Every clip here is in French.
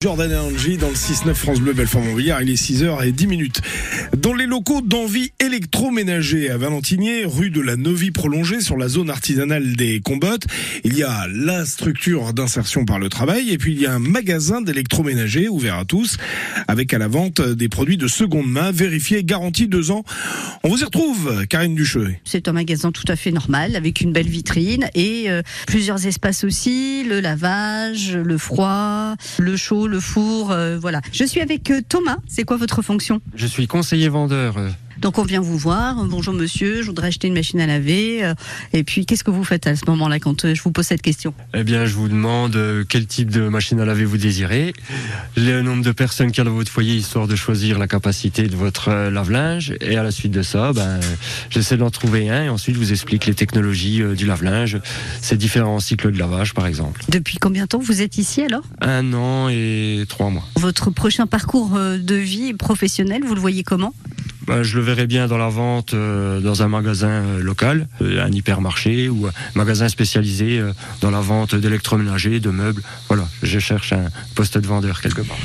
Jordan Angie dans le 6-9 France Bleu Belfort-Montbéliard, il est 6h10 minutes. Dans les locaux d'envie électroménager à Valentinier, rue de la Novie prolongée sur la zone artisanale des Combottes, il y a la structure d'insertion par le travail et puis il y a un magasin d'électroménager ouvert à tous avec à la vente des produits de seconde main vérifiés, garantis deux ans. On vous y retrouve, Karine Ducheux. C'est un magasin tout à fait normal avec une belle vitrine et euh, plusieurs espaces aussi, le lavage, le froid, le chaud, le four, euh, voilà. Je suis avec euh, Thomas. C'est quoi votre fonction? Je suis conseiller vendeur. Donc on vient vous voir. Bonjour monsieur, je voudrais acheter une machine à laver. euh, Et puis qu'est-ce que vous faites à ce moment-là quand euh, je vous pose cette question? Eh bien, je vous demande euh, quel type de machine à laver vous désirez, le nombre de personnes qu'il y a dans votre foyer, histoire de choisir la capacité de votre lave-linge. Et à la suite de ça, ben, j'essaie d'en trouver un et ensuite je vous explique les technologies du lave-linge, ces différents cycles de lavage, par exemple. Depuis combien de temps vous êtes ici alors? Un an et trois mois. Votre prochain parcours de vie professionnel, vous le voyez comment? Ben, je le verrai bien dans la vente euh, dans un magasin euh, local, euh, un hypermarché ou un magasin spécialisé dans la vente d'électroménager, de meubles. Voilà, je cherche un poste de vendeur quelque part.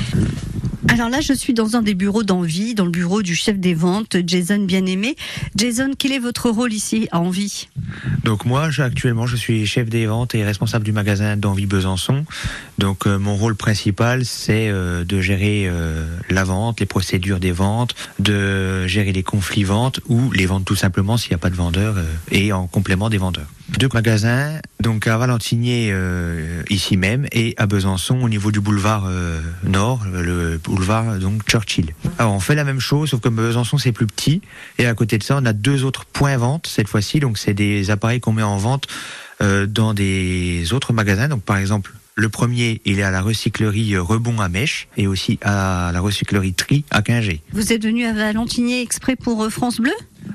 Alors là, je suis dans un des bureaux d'Envie, dans le bureau du chef des ventes, Jason Bien-Aimé. Jason, quel est votre rôle ici à Envie? Donc moi, actuellement, je suis chef des ventes et responsable du magasin d'Envie Besançon. Donc euh, mon rôle principal, c'est euh, de gérer euh, la vente, les procédures des ventes, de gérer les conflits ventes ou les ventes tout simplement s'il n'y a pas de vendeur et en complément des vendeurs. Deux magasins, donc à Valentinier euh, ici même et à Besançon au niveau du boulevard euh, Nord, le boulevard donc Churchill. Alors on fait la même chose sauf que Besançon c'est plus petit et à côté de ça on a deux autres points vente cette fois-ci donc c'est des appareils qu'on met en vente euh, dans des autres magasins donc par exemple le premier, il est à la recyclerie euh, Rebond à Mèche et aussi à la recyclerie Tri à Quingé. Vous êtes venu à Valentinier exprès pour euh, France Bleu?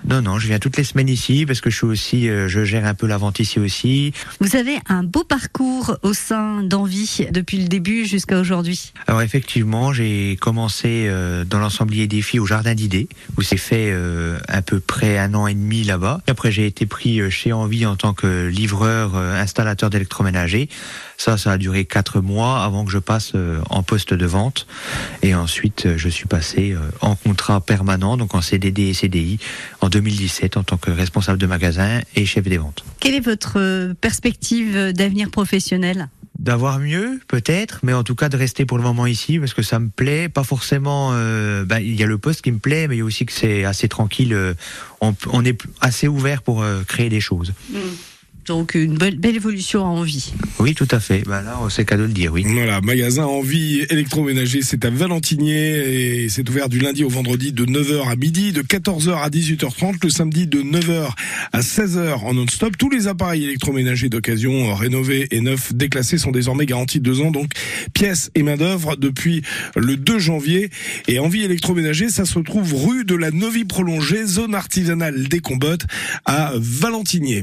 Non, non, je viens toutes les semaines ici parce que je suis aussi, euh, je gère un peu la vente ici aussi. Vous avez un beau parcours au sein d'Envie depuis le début jusqu'à aujourd'hui. Alors effectivement, j'ai commencé euh, dans l'ensemblier des filles au jardin d'idées, où c'est fait euh, à peu près un an et demi là-bas. Après, j'ai été pris chez Envie en tant que livreur, installateur d'électroménager. Ça, ça a duré quatre mois avant que je passe en poste de vente. Et ensuite, je suis passé en contrat permanent, donc en CDD et CDI, en 2017 en tant que responsable de magasin et chef des ventes. Quelle est votre euh, perspective d'avenir professionnel? D'avoir mieux, peut-être, mais en tout cas de rester pour le moment ici parce que ça me plaît. Pas forcément. euh, bah, il y a le poste qui me plaît, mais il y a aussi que c'est assez tranquille. euh, on, on est assez ouvert pour euh, créer des choses. Donc une belle, belle évolution à Envie. Oui, tout à fait. Bah là, c'est cadeau de le dire, oui. Voilà, magasin Envie électroménager, c'est à Valentinier et c'est ouvert du lundi au vendredi de 9h à midi, de 14h à 18h30, le samedi de 9h à 16h en non-stop. Tous les appareils électroménagers d'occasion rénovés et neufs déclassés sont désormais garantis deux ans, donc pièces et main d'œuvre depuis le 2 janvier. Et Envie électroménager, ça se trouve rue de la Novie prolongée, zone artisanale des Combottes à Valentinier.